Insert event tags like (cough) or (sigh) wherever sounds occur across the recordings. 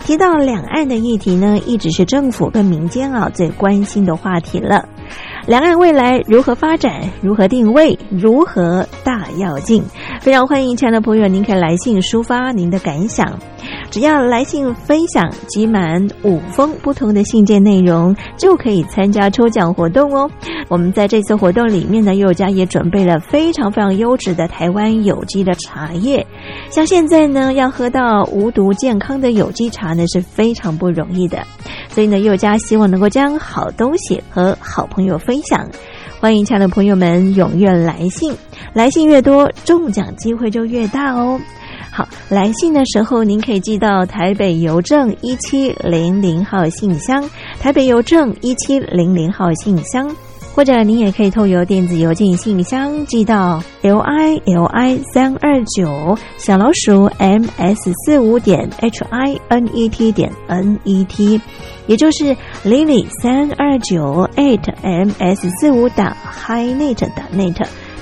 提到两岸的议题呢，一直是政府跟民间啊最关心的话题了。两岸未来如何发展？如何定位？如何大要进？非常欢迎亲爱的朋友，您可以来信抒发您的感想。只要来信分享集满五封不同的信件内容，就可以参加抽奖活动哦。我们在这次活动里面呢，佑家也准备了非常非常优质的台湾有机的茶叶。像现在呢，要喝到无毒健康的有机茶呢，是非常不容易的。所以呢，佑家希望能够将好东西和好朋友分享。欢迎亲爱的朋友们踊跃来信，来信越多，中奖机会就越大哦。好，来信的时候您可以寄到台北邮政一七零零号信箱，台北邮政一七零零号信箱，或者您也可以透由电子邮件信箱寄到 l i l i 三二九小老鼠 m s 四五点 h i n e t 点 n e t，也就是 lily 三二九 eight m s 四五打 hinet 打 net。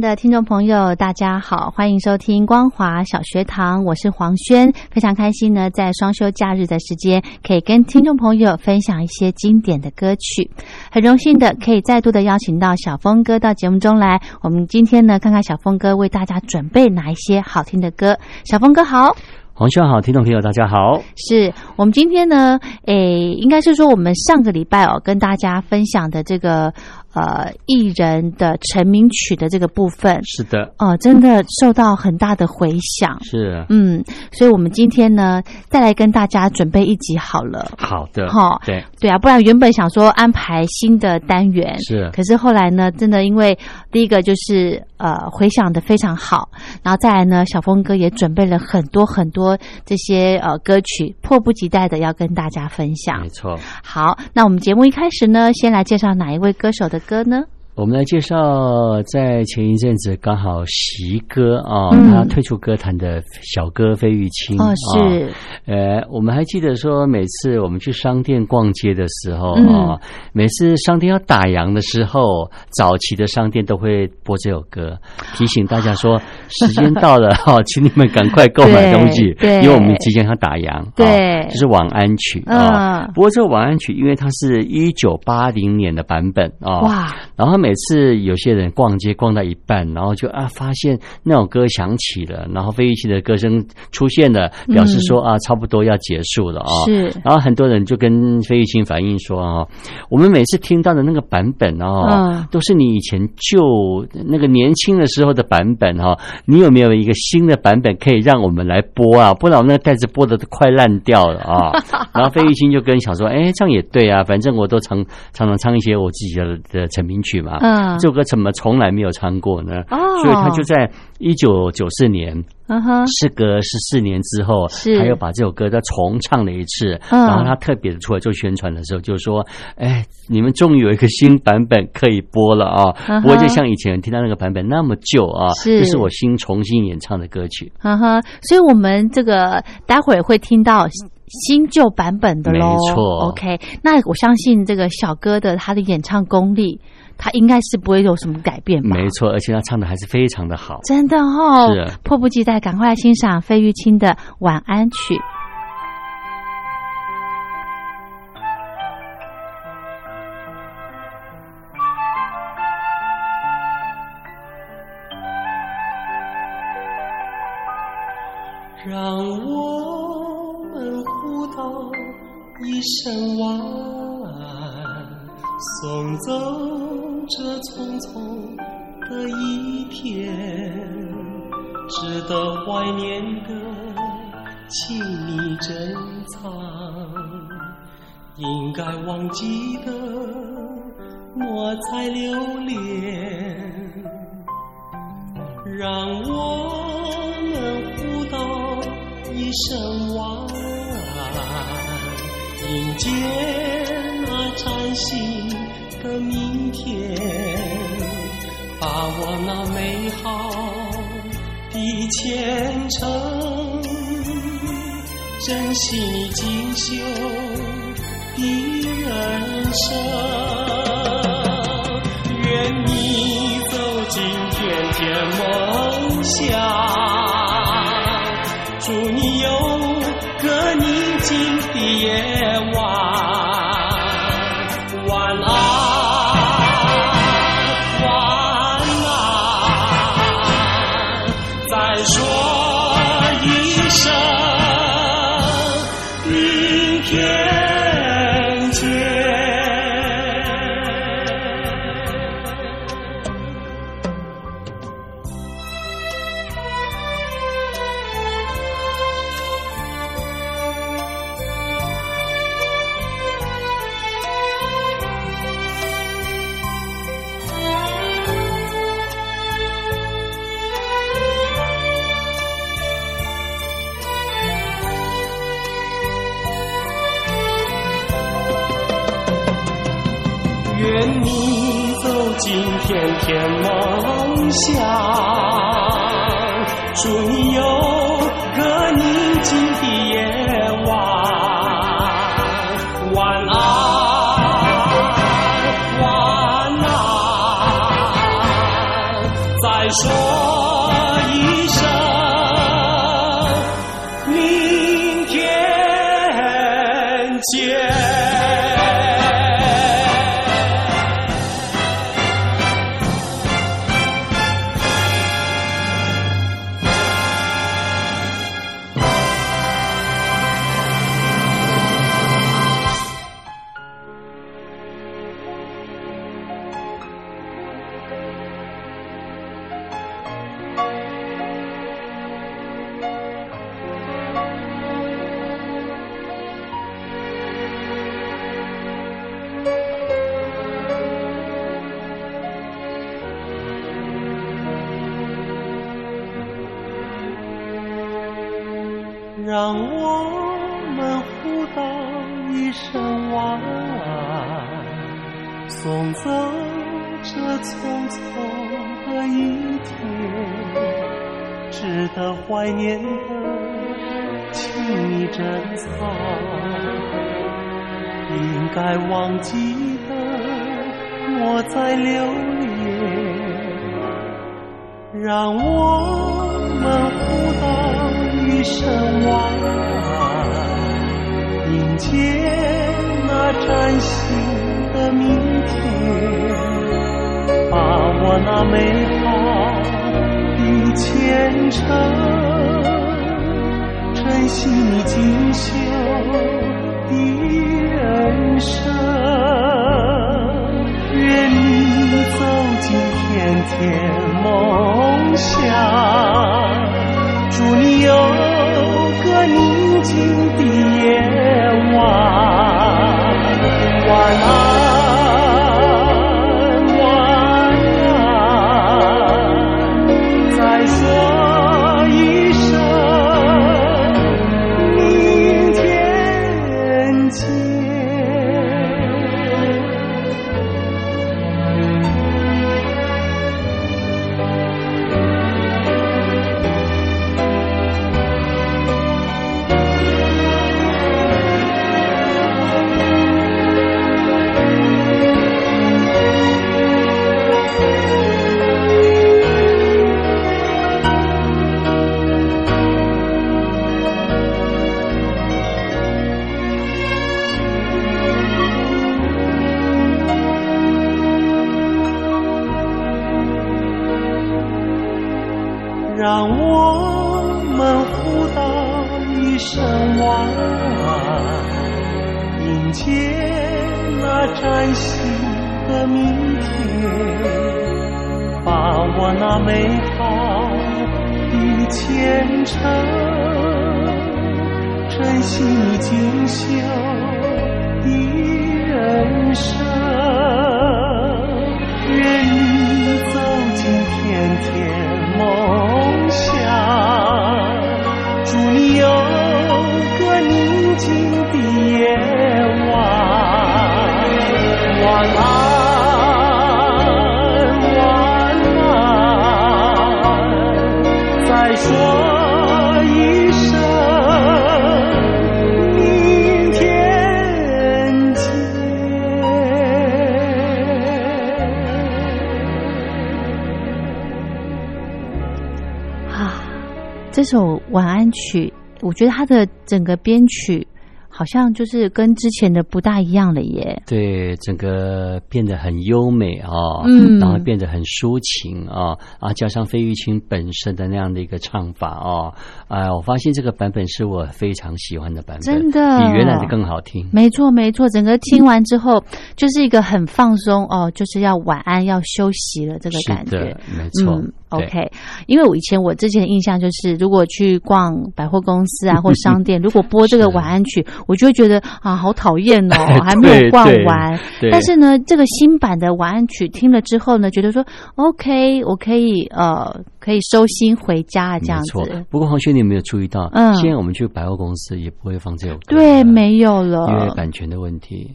的听众朋友，大家好，欢迎收听光华小学堂，我是黄轩，非常开心呢，在双休假日的时间，可以跟听众朋友分享一些经典的歌曲，很荣幸的可以再度的邀请到小峰哥到节目中来，我们今天呢，看看小峰哥为大家准备哪一些好听的歌，小峰哥好。黄轩好，听众朋友大家好。是我们今天呢，诶，应该是说我们上个礼拜哦，跟大家分享的这个呃艺人的成名曲的这个部分，是的，哦，真的受到很大的回响。是，嗯，所以我们今天呢，再来跟大家准备一集好了。好的，哈，对对啊，不然原本想说安排新的单元，是，可是后来呢，真的因为第一个就是呃回响的非常好，然后再来呢，小峰哥也准备了很多很多这些呃歌曲，迫不及待的要跟大家分享没。错。好，那我们节目一开始呢，先来介绍哪一位歌手的歌呢？我们来介绍，在前一阵子刚好席哥啊，嗯。他退出歌坛的小哥费玉清是，呃，我们还记得说，每次我们去商店逛街的时候嗯。啊，每次商店要打烊的时候，早期的商店都会播这首歌，提醒大家说时间到了哈，(laughs) 请你们赶快购买东西，对因为我们即将要打烊。对。啊这是晚安曲啊。嗯。不过这个晚安曲，因为它是一九八零年的版本啊，哇，然后每次有些人逛街逛到一半，然后就啊发现那首歌响起了，然后费玉清的歌声出现了，表示说啊差不多要结束了啊。是然后很多人就跟费玉清反映说啊，我们每次听到的那个版本哦，嗯都是你以前旧那个年轻的时候的版本哈、你有没有一个新的版本可以让我们来播啊？不然我们那个袋子播的都快烂掉了啊。(laughs) 然后费玉清就跟想说，哎，这样也对啊，反正我都常常常唱一些我自己的的成名曲嘛。嗯这首歌怎么从来没有唱过呢？哦所以他就在一九九四年，嗯哼，事隔十四年之后，是还有把这首歌再重唱了一次。嗯然后他特别的出来做宣传的时候，就说：“哎，你们终于有一个新版本可以播了啊！嗯不会就像以前听到那个版本那么旧啊。是这是我新重新演唱的歌曲。嗯哼，所以我们这个待会儿会听到新旧版本的喽。没错 OK，那我相信这个小哥的他的演唱功力，他应该是不会有什么改变吧？没错，而且他唱的还是非常的好。真的哦，是迫不及待，赶快来欣赏费玉清的《晚安曲》。让我一声晚安，送走这匆匆的一天，值得怀念的，请你珍藏；应该忘记的，莫再留恋。让我们互道一声晚安，迎接那崭新的明天，把握那美好的前程，珍惜你锦绣的人生。愿你走进甜甜梦乡，让我们互道一声晚安，迎接那崭新的明天，把握那美好的前程，珍惜你锦绣的人生。甜甜梦想，祝你有个宁静的夜首晚安曲，我觉得它的整个编曲好像就是跟之前的不大一样了耶。对，整个变得很优美啊，嗯然后变得很抒情啊，啊，加上费玉清本身的那样的一个唱法啊，啊，我发现这个版本是我非常喜欢的版本，真的比原来的更好听。没错，没错，整个听完之后就是一个很放松哦，就是要晚安，要休息了这个感觉没错。，OK，因为我以前我之前的印象就是，如果去逛百货公司啊 (laughs) 或商店，如果播这个晚安曲，我就会觉得啊，好讨厌哦，(laughs) 还没有逛完。但是呢，这个新版的晚安曲听了之后呢，觉得说 OK，我可以呃可以收心回家这样子。。不过黄轩，你有没有注意到？嗯现在我们去百货公司也不会放这首歌，对，没有了，因为版权的问题。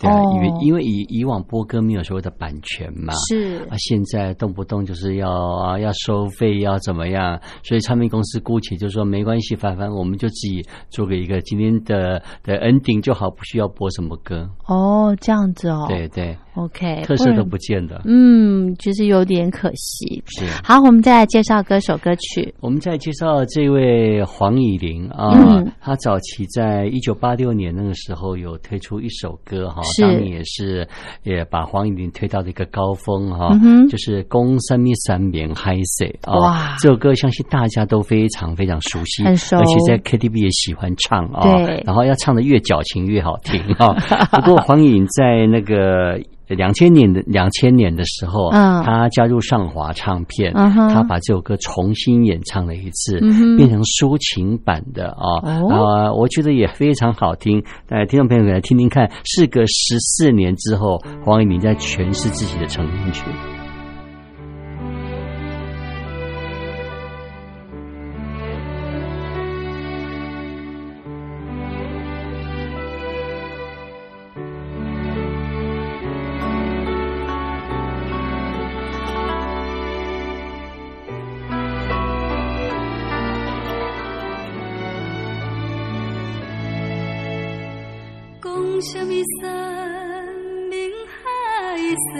对因为因为以以往播歌没有所谓的版权嘛，是。啊，现在动不动就是要啊要收费要怎么样，所以唱片公司姑且就说没关系，凡凡我们就自己做个一个今天的的 ending 就好，不需要播什么歌。哦，这样子哦，对对，，OK，特色都不见了。嗯，就是有点可惜。是。好，我们再来介绍歌手歌曲。我们再介绍这位黄以玲啊，嗯她早期在一九八六年那个时候有推出一首歌哈，是当年也是也把黄以玲推到了一个高峰哈，嗯就是《公三米三棉嗨谁》啊，哇这首歌相信大家都非常非常熟悉，很熟而且在 KTV 也喜欢唱啊，对然后要唱的越矫情越好听啊。(laughs) 不过黄以玲在那个。两千年的两千年的时候，嗯他加入上华唱片，嗯他把这首歌重新演唱了一次，嗯变成抒情版的啊啊、哦我觉得也非常好听。呃，听众朋友们来听听看，事隔十四年之后，黄一鸣在诠释自己的成名曲。is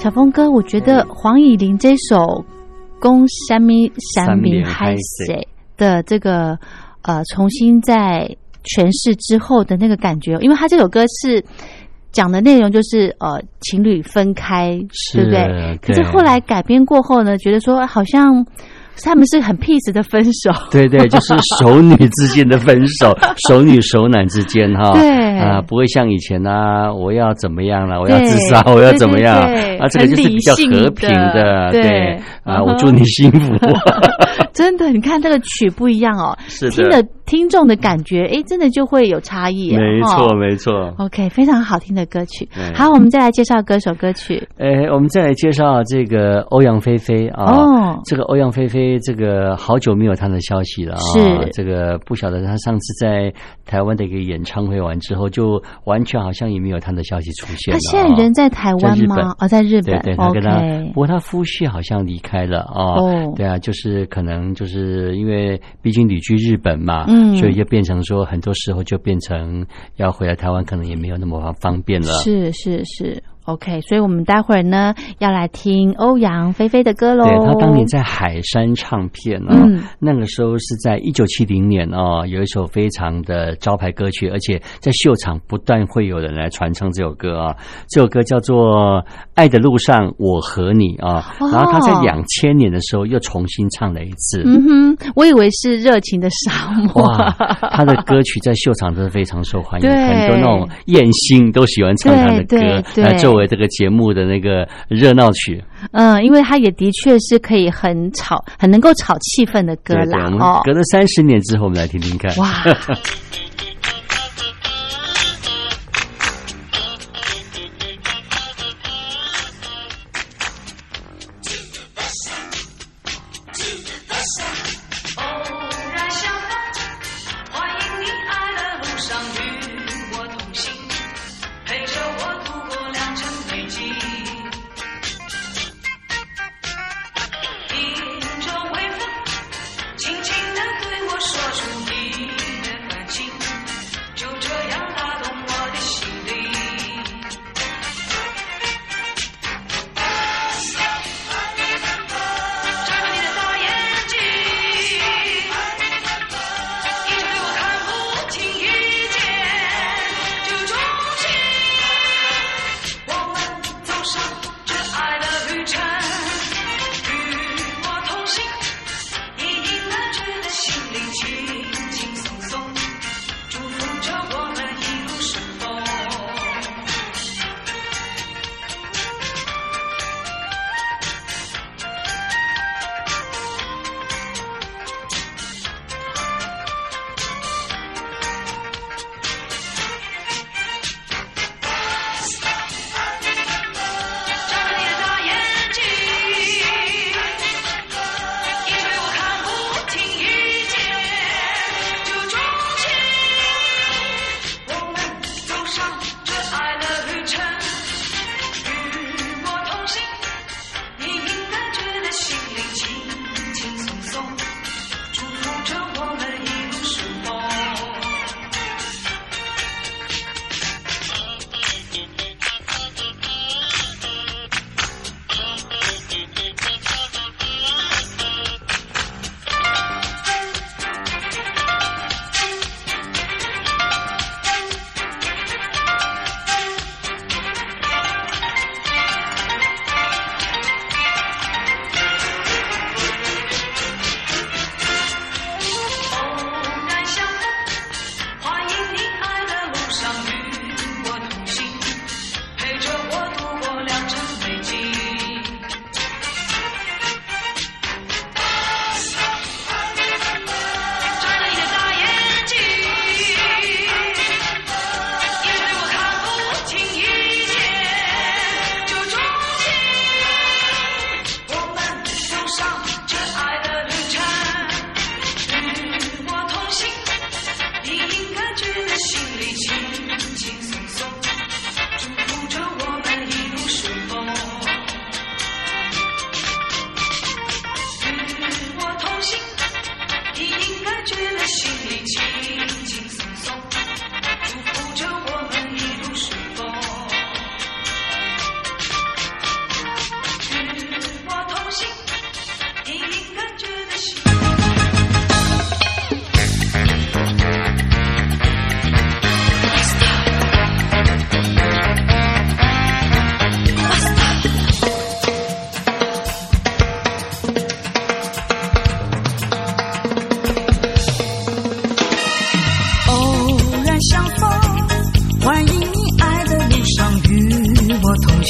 小峰哥，我觉得黄以玲这首《公山咪山咪嗨谁》的这个呃重新在诠释之后的那个感觉，因为他这首歌是讲的内容就是呃情侣分开，对不对？可是后来改编过后呢，觉得说好像。他们是很 peace 的分手。对对，就是熟女之间的分手，(laughs) 熟女熟男之间哈，对。啊，不会像以前啊，我要怎么样了，我要自杀，我要怎么样？对啊？这个就是比较和平的，对。对。啊，我祝你幸福。(laughs) 真的，你看这个曲不一样哦，是的。听的听众的感觉，哎，真的就会有差异耶。没错，没错。OK，非常好听的歌曲。好，我们再来介绍歌手歌曲。哎，我们再来介绍这个欧阳菲菲啊。哦这个欧阳菲菲，这个好久没有她的消息了啊。是这个不晓得她上次在台湾的一个演唱会完之后，就完全好像也没有她的消息出现他了。现在人在台湾吗？哦，在日本。对对，她跟她不过她夫婿好像离开了啊。哦对啊，就是可能就是因为毕竟旅居日本嘛，嗯所以就变成说很多时候就变成要回来台湾，可能也没有那么方便了。是是是，OK，所以我们待会儿呢要来听欧阳菲菲的歌喽。对他当年在海山唱片哦，嗯那个时候是在一九七零年哦，有一首非常的招牌歌曲，而且在秀场不断会有人来传唱这首歌啊。这首歌叫做《爱的路上我和你》啊，哦然后他在两千年的时候又重新唱了一次。嗯哼，我以为是热情的沙漠。哇，他的歌曲在秀场都是非常受欢迎，(laughs) 对很多那种艳星都喜欢唱他的歌对作为这个节目的那个热闹曲。嗯，因为它也的确是可以很吵、很能够炒气氛的歌啦哦。隔了三十年之后，我们来听听看。哇，(laughs)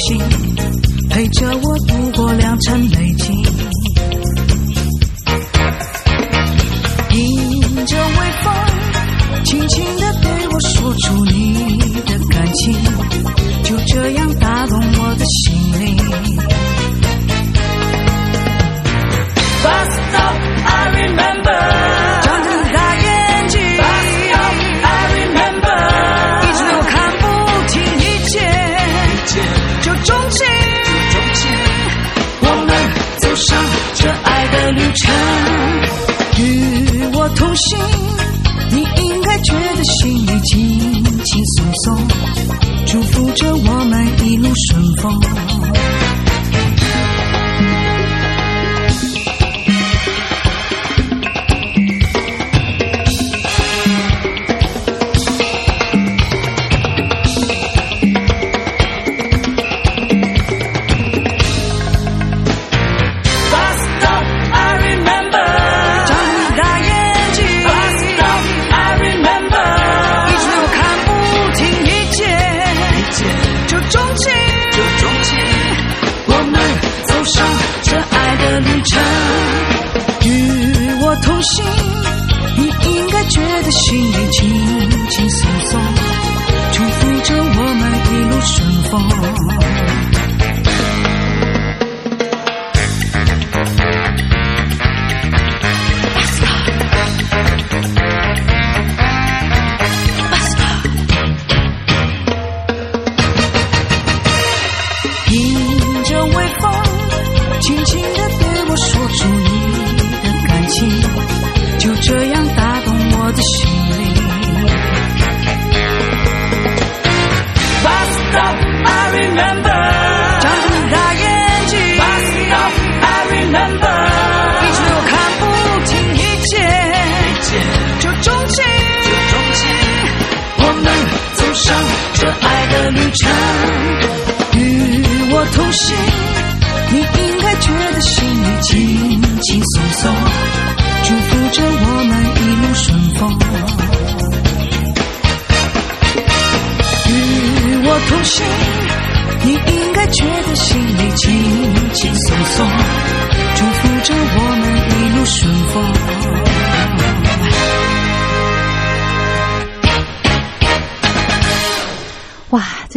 心，陪着我的旅程。与我同行，你应该觉得心里轻轻松松，祝福着我们一路顺风。与我同行，你应该觉得心里轻轻松松，祝福着我们一路顺风。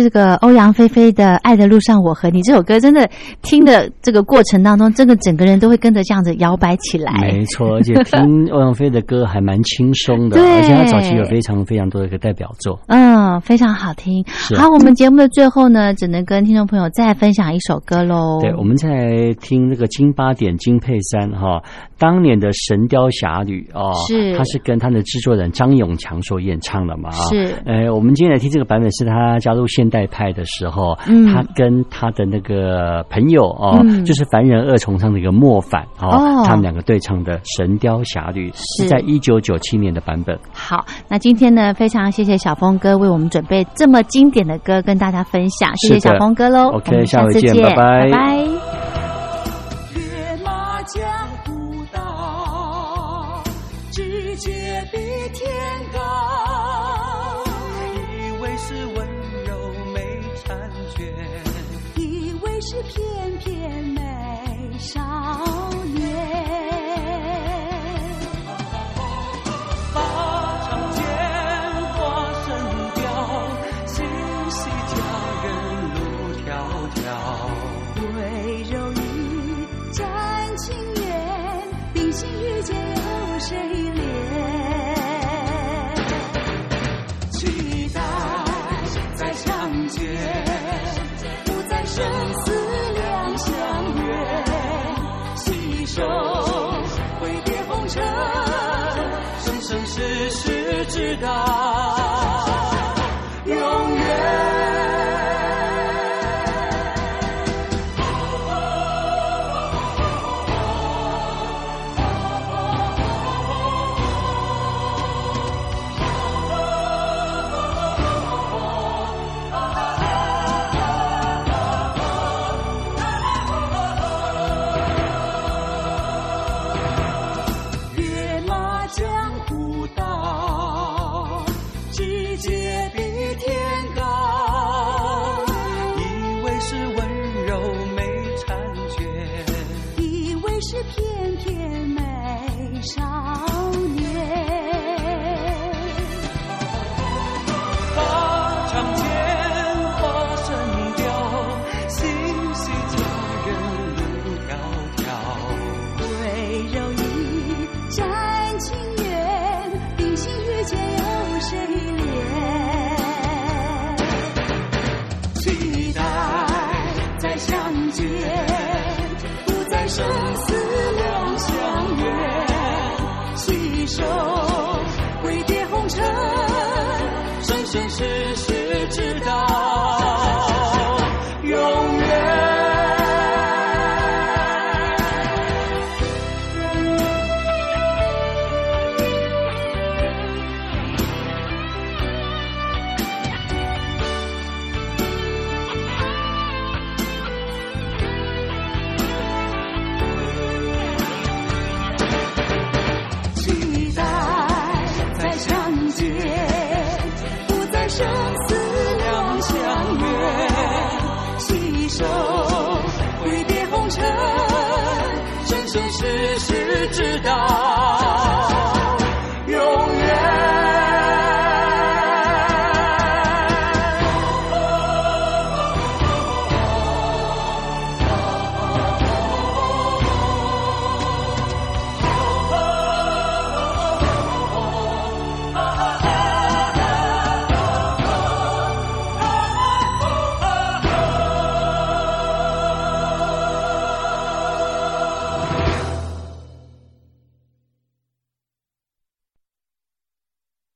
这个欧阳菲菲的《爱的路上我和你》这首歌，真的听的这个过程当中，真的整个人都会跟着这样子摇摆起来。没错，而且听欧阳菲的歌还蛮轻松的，而且他早期有非常非常多的一个代表作。嗯，非常好听。是好，我们节目的最后呢，只能跟听众朋友再分享一首歌喽。对，我们再来听那个金八点金佩珊哈，当年的《神雕侠侣》哦，是他是跟他的制作人张永强所演唱的嘛啊。是呃，我们今天来听这个版本是他加入现代派的时候，嗯他跟他的那个朋友哦，嗯就是凡人二重唱的一个莫凡哦，哦他们两个对唱的《神雕侠侣》是是在一九九七年的版本。好，那今天呢，非常谢谢小峰哥为我们准备这么经典的歌跟大家分享，谢谢小峰哥喽。OK，下回次见，见拜拜拜拜。Jesus.